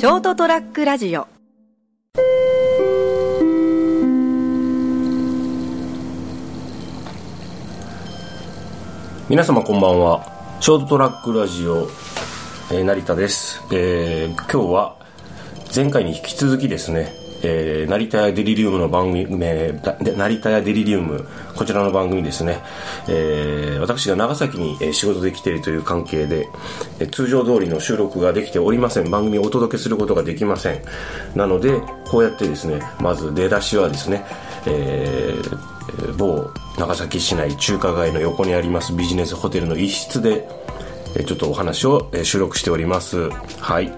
ショートトラックラジオ。皆様こんばんは。ショートトラックラジオ、えー成田です、えー今日は前回に引き続きですね、えー成田屋デリリウムの番組、えー成田屋デリリウムこちらの番組ですね、えー私が長崎にえ仕事で来ているという関係で、え通常通りの収録ができておりません。番組をお届けすることができません。なのでこうやってですねまず出だしはですね、えー某長崎市内中華街の横にありますビジネスホテルの一室でえちょっとお話を収録しております。はい。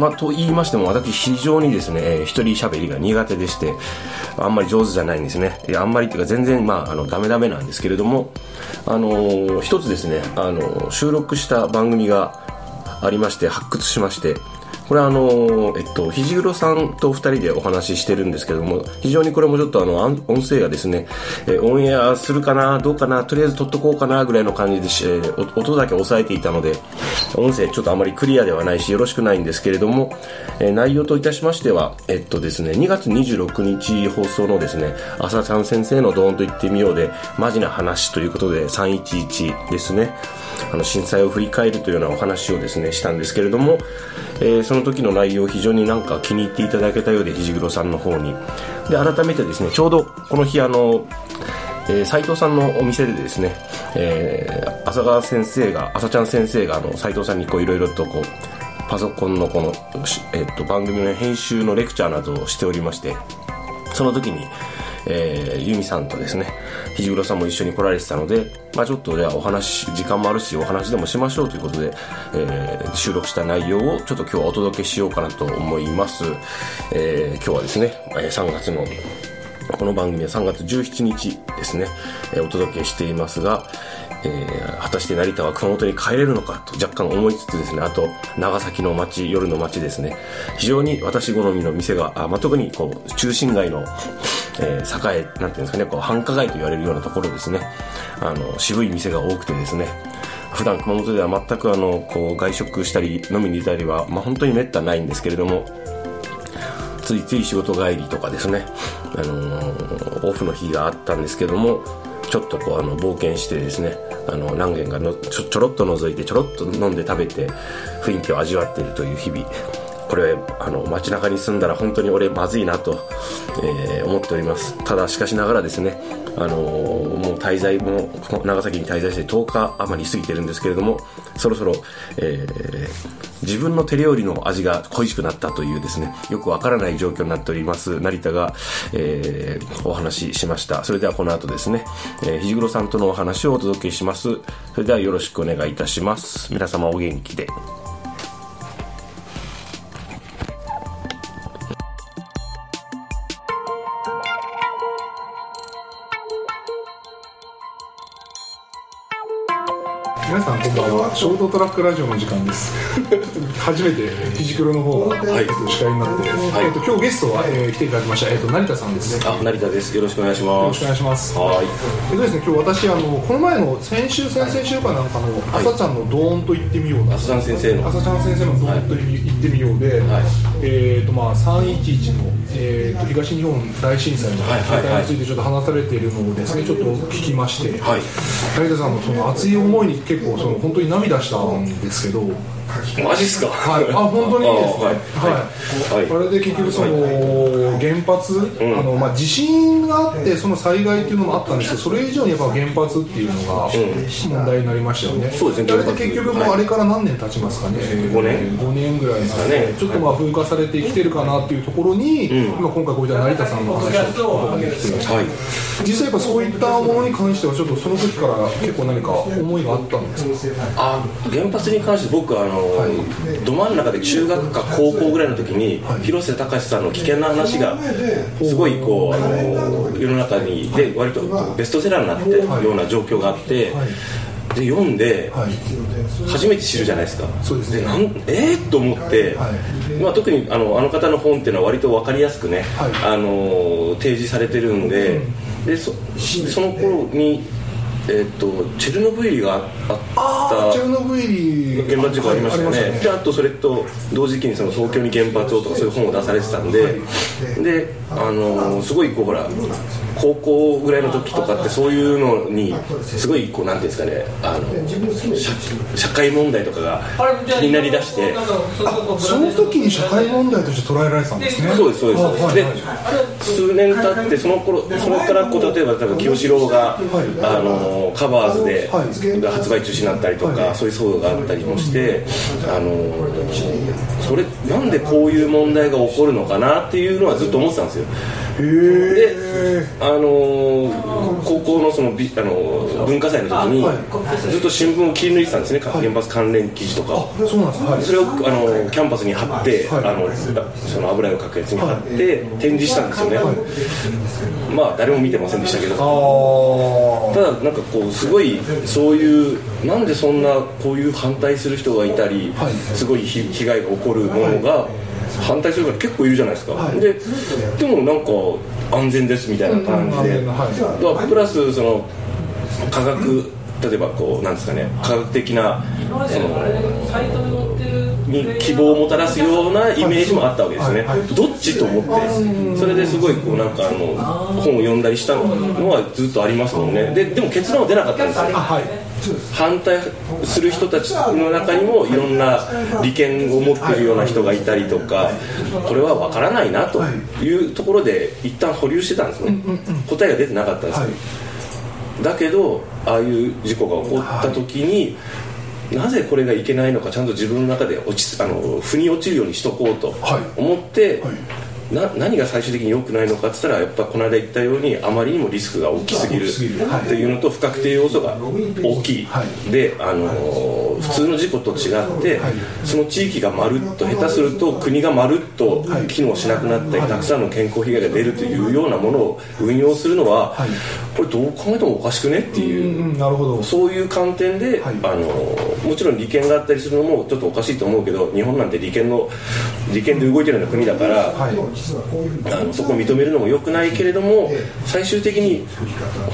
まあ、と言いましても私非常にですね、えー一人喋りが苦手でしてあんまり上手じゃないんですね。いやあんまりっていうか全然まああのダメダメなんですけれどもあのー一つですねあのー収録した番組がありまして発掘しましてこれあのえっと肘黒さんとお二人でお話ししてるんですけども非常にこれもちょっとあの音声がですね、えオンエアするかなどうかなとりあえず撮っとこうかなぐらいの感じでし、音だけ抑えていたので音声ちょっとあまりクリアではないしよろしくないんですけれども、え内容といたしましてはえっとですね2月26日放送のですね朝ちゃん先生のドーンと言ってみようでマジな話ということで311ですね。あの震災を振り返るというようなお話をですねしたんですけれども、えーその時の内容非常になんか気に入っていただけたようで肘黒さんの方に。で改めてですねちょうどこの日あのえー斉藤さんのお店でですね、えー浅川先生が朝ちゃん先生があの斉藤さんにいろいろとこうパソコンのこの、えっと番組の編集のレクチャーなどをしておりましてその時に、えー、ユミさんとですね、肘黒さんも一緒に来られてたので、まあちょっとじゃあお話、時間もあるしお話でもしましょうということで、えー収録した内容をちょっと今日はお届けしようかなと思います。えー今日はですね、えー3月のこの番組は3月17日ですね、えーお届けしていますが、えー果たして成田は熊本に帰れるのかと若干思いつつですね、あと長崎の街、夜の街ですね、非常に私好みの店が、あまあ、特にこう中心街の、えー栄え、なんていうんですかね、こう繁華街と言われるようなところですね、あの渋い店が多くてですね、普段熊本では全くあのこう外食したり飲みに行ったりは、まあ、本当にめったないんですけれども、ついつい仕事帰りとかですね、あのーオフの日があったんですけどもちょっとこうあの冒険してですねあの何軒かのちょちょろっと覗いてちょろっと飲んで食べて雰囲気を味わっているという日々。これあの街中に住んだら本当に俺まずいなと、えー思っております。ただしかしながらですねあのーもう滞在も長崎に滞在して10日余り過ぎてるんですけれどもそろそろ、えー自分の手料理の味が恋しくなったというですねよくわからない状況になっております成田が、えーお話ししました。それではこの後ですね、えー、肘黒さんとのお話をお届けします。それではよろしくお願いいたします。皆様お元気で。皆さんこんばんは。ショートトラックラジオの時間です。初めて肘黒の方が、はいえっと司会になって、はい。えっと今日ゲストは、えー来ていただきました、えっと成田さんですよあ成田です。よろしくお願いします。ろしくお願いします。はい。えっとですね今日私あのこの前の先週先々週かなんかの朝ちゃんのドーンと言ってみような浅田先生の。朝ちゃん先生のドーンと言ってみようで、はいえっとまあ311の、えっと東日本大震災のはいはいはい。についてちょっと話されているのをですねちょっと聞きまして、はい成田さんのその熱い思いに結構その本当に涙したんですけど、マジっすか？はい、あ本当にですね、はい。はい。あれで結局その原発、あのまあ地震があってその災害っていうのもあったんですけど、それ以上にやっぱ原発っていうのが問題になりましたよね。そうですねあれで結局もうあれから何年経ちますかね？五年。5年ぐらいなんかでね。ちょっとまあ風化されてきてるかなっていうところに、今今回こういった成田さんの話を聞くことができて。はい。実際やっぱそういったものに関してはちょっとその時から結構何か思いがあったんですか？あ原発に関して僕あの、ど真ん中で中学か高校ぐらいの時に、広瀬隆さんの危険な話がすごいこうあの世の中にで割とベストセラーになったような状況があって、で読んで、はい。初めて知るじゃないですか。そうですね。なんえー、と思って、はい。まあ、特にあのあの方の本っていうのは割と分かりやすくね、はい。あの提示されてるんで,、でそその頃に、えっとチェルノブイリがあったチェルノブイリ原発事故ありましたよね,、ありまであとそれと同時期にその東京に原発をとかそういう本を出されてたんで、であのすごいこうほら高校ぐらいの時とかってそういうのにすごいこうなんていうんですかねあの社社会問題とかが気になりだして。その時に社会問題として捉えられてたんですね。そうですそうです、あはいではい。数年経ってその頃それからこう例えば多分清志郎が、あのカバーズで、はい。発売中止になったりとか、はい。そういう騒動があったりもして、あのそれなんでこういう問題が起こるのかなっていうのはずっと思ってたんですよ。へでえあの高校のそのびあの文化祭の時に、ずっと新聞を切り抜いてたんですね、原発関連記事とかそうなんですはい。それをあのキャンパスに貼って、はい。あのその油絵を描くやつに貼って展示したんですよね、まあ誰も見てませんでしたけど。あただなんかこうすごいそういうなんでそんなこういう反対する人がいたり、はい。すごい被被害が起こるものが反対する方結構いるじゃないですか、はい。ででもなんか安全ですみたいな感じで、うんうんはいプラスその科学例えばこうなんですかね科学的なそのに希望をもたらすようなイメージもあったわけですね、はいはい。どっちと思ってそれですごいこうなんかあの本を読んだりしたのはずっとありますもんね。ででも結論は出なかったんですよ。あはい反対する人たちの中にもいろんな利権を持ってるような人がいたりとかこれは分からないなというところで一旦保留してたんですね。答えが出てなかったんですよはいだけどああいう事故が起こった時に、なぜこれがいけないのかちゃんと自分の中で落ちあの腑に落ちるようにしとこうとはい思って、はいな何が最終的に良くないのかって言ったらやっぱこの間言ったようにあまりにもリスクが大きすぎるっていうのと不確定要素が大きい、はい。で、あのー普通の事故と違って、はいその地域がまるっと下手すると国がまるっと機能しなくなったり、たくさんの健康被害が出るというようなものを運用するのは、はい。これどう考えてもおかしくねっていう。うんなるほど。そういう観点で、はい。あのもちろん利権があったりするのもちょっとおかしいと思うけど日本なんて利権の利権で動いてるような国だから、はい。あのそこを認めるのも良くないけれども最終的に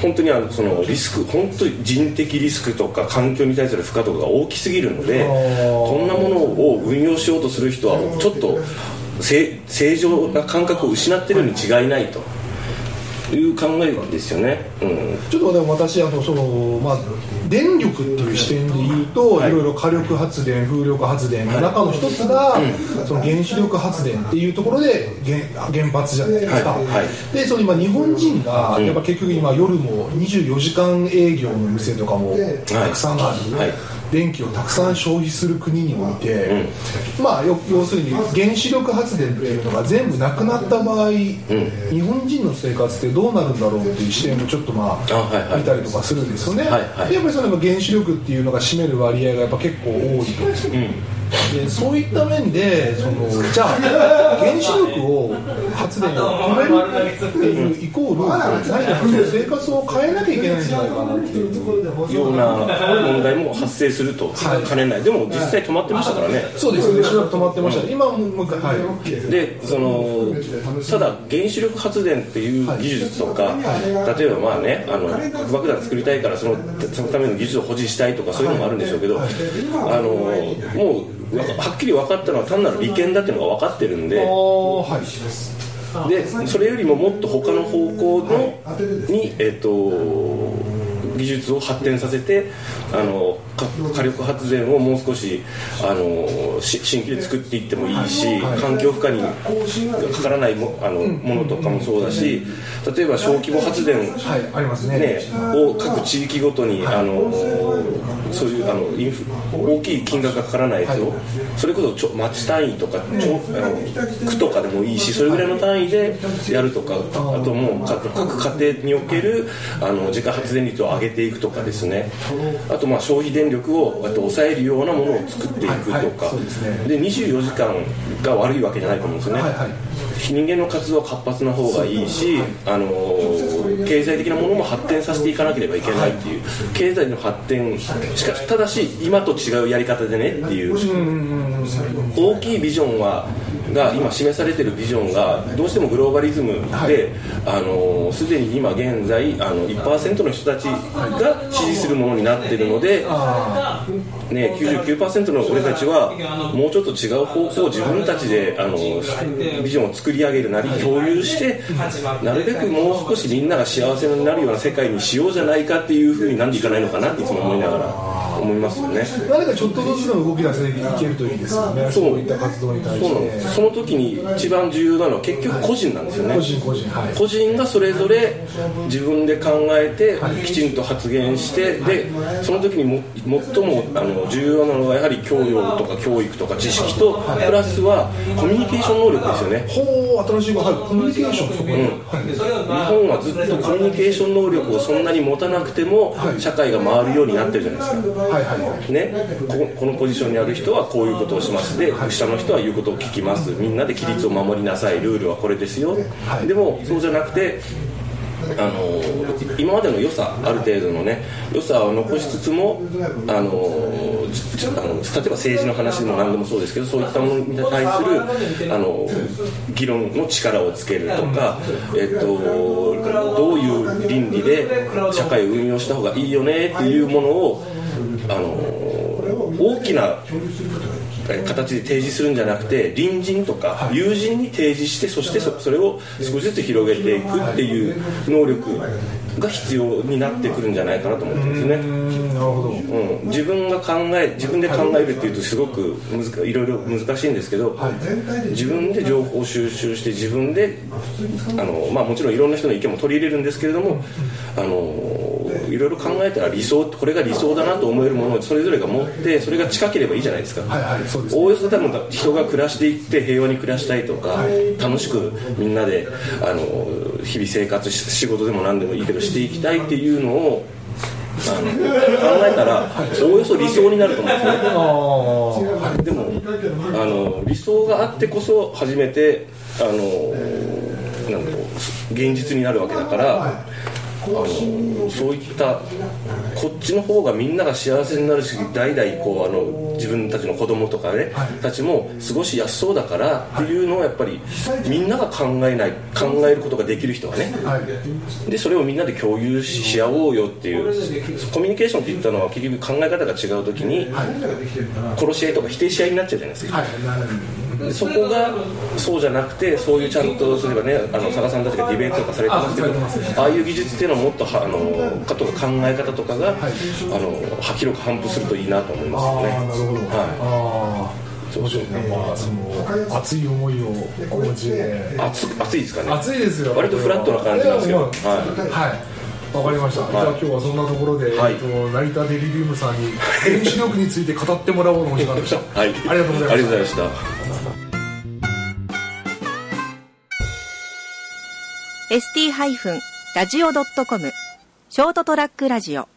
本当にあのそのリスク本当に人的リスクとか環境に対する負荷とかが大きすぎるのでこんなものを運用しようとする人はちょっと正正常な感覚を失ってるに違いないと。いう考えですよね。うん。ちょっとでも私あのその、まあ、電力っていう視点で言うと、はい。い、ろいろ火力発電風力発電の中の一つが、その原子力発電っていうところで原原発じゃないですか、はい。はい。でその今日本人がやっぱ結局今夜も24時間営業の店とかもたくさんある、はい電気をたくさん消費する国において、まあよ要するに原子力発電っていうのが全部なくなった場合、日本人の生活ってどうなるんだろうっていう視点もちょっとまあ見たりとかするんですよね、やっぱりその原子力っていうのが占める割合がやっぱ結構多いと、でそういった面でそのじゃあ原子力を発電を止めるっていうイコール何か生活を変えなきゃいけないんじゃないかなっていう。ような問題も発生すると。はい。かねない、でも実際止まってましたからね。そうですよね。しばらく止まってました、今ももう一回はいでそのただ原子力発電っていう技術とか、例えばまあねあの核爆弾作りたいからそのそのための技術を保持したいとかそういうのもあるんでしょうけど、あのもうはっきり分かったのは単なる利権だっていうのが分かってるんで。でそれよりももっと他の方向のに、えっと技術を発展させてあのか火力発電をもう少しあのし新規で作っていってもいいし、はい環境負荷にかからないもあのものとかもそうだし例えば小規模発電はいありますね。ね、を各地域ごとに、あのそういうあのインフ大きい金額がかからないやつを、それこそちょ町単位とか、ちょあの区とかでもいいしそれぐらいの単位でやるとかあともう各各家庭におけるあの自家発電率を上げていくとかですね。あとまあ消費電力をこうやって抑えるようなものを作っていくとか、で24時間が悪いわけじゃないと思うんですよね。人間の活動は活発な方がいいし、あの経済的なものも発展させていかなければいけないっていう、経済の発展しかしただし今と違うやり方でねっていう、大きいビジョンはが今示されているビジョンがどうしてもグローバリズムで、あのすでに今現在あの1%の人たちが支持するものになっているので、ね、99%の俺たちはもうちょっと違う方向を自分たちであのビジョンを作り上げるなり共有してなるべくもう少しみんなが幸せになるような世界にしようじゃないかっていうふうになんでいかないのかなっていつも思いながら。思いますよね。何かちょっとずつの動き出していけるといいですよね。そう。いった活動に対して。そうなんです。その時に一番重要なのは結局個人なんですよね。個人個人、はい、個人がそれぞれ自分で考えてきちんと発言して、はい、でその時にも最もあの重要なのはやはり教養とか教育とか知識と、はい、プラスはコミュニケーション能力ですよね新しいはいコミュニケーションそこ、うん、日本はずっとコミュニケーション能力をそんなに持たなくても、社会が回るようになってるじゃないですか。はいはい。ね。ここのポジションにある人はこういうことをします。で下の人は言うことを聞きます。みんなで規律を守りなさい。ルールはこれですよ、でもそうじゃなくてあの今までの良さある程度のね良さを残しつつもあのあの例えば政治の話でも何でもそうですけどそういったものに対するあの議論の力をつけるとか、えっと、どういう倫理で社会を運用した方がいいよねっていうものをあの大きな形で提示するんじゃなくて隣人とか友人に提示してそしてそれを少しずつ広げていくっていう能力が必要になってくるんじゃないかなと思ってますね。なるほど、うん、自分が考え自分で考えるっていうとすごく難いろいろ難しいんですけど、自分で情報収集して自分であの、まあ、もちろんいろんな人の意見も取り入れるんですけれどもあのいろいろ考えたら理想これが理想だなと思えるものをそれぞれが持ってそれが近ければいいじゃないですか、はいはい、おおよそ多分人が暮らしていって平和に暮らしたいとか、はい、楽しくみんなであの日々生活仕事でも何でもいいけどしていきたいっていうのをえたらおおよそ理想になると思うんですよねでもあの理想があってこそ初めてあのなんだろう現実になるわけだから、あのそういったこっちの方がみんなが幸せになるし代々こうあの自分たちの子供とかね、はい、たちも過ごしやすそうだからっていうのをやっぱりみんなが考えない考えることができる人がね、はい、でそれをみんなで共有し合おうよっていうコミュニケーションって言ったのは結局考え方が違う時に殺し合いとか否定し合いになっちゃうじゃないですか。はいそこがそうじゃなくてそういうちゃんと例えばねあの佐賀さんたちがディベートとかされてますけどああいう技術っていうのはもっとはあのかとか考え方とかが、はい、あの広く反布するといいなと思いますよね。はい。面白いね、まあ、その熱い思いをお持ちで熱熱いですかね。熱いですよ。割とフラットな感じなんですけど。はい、はいわかりました、はい、じゃあ今日はそんなところで、はい、えっと、成田デリリウムさんに原子力について語ってもらおうのお時間でした。はい、ありがとうございました。ありがとうございました。ST-radio.com ショートトラックラジオ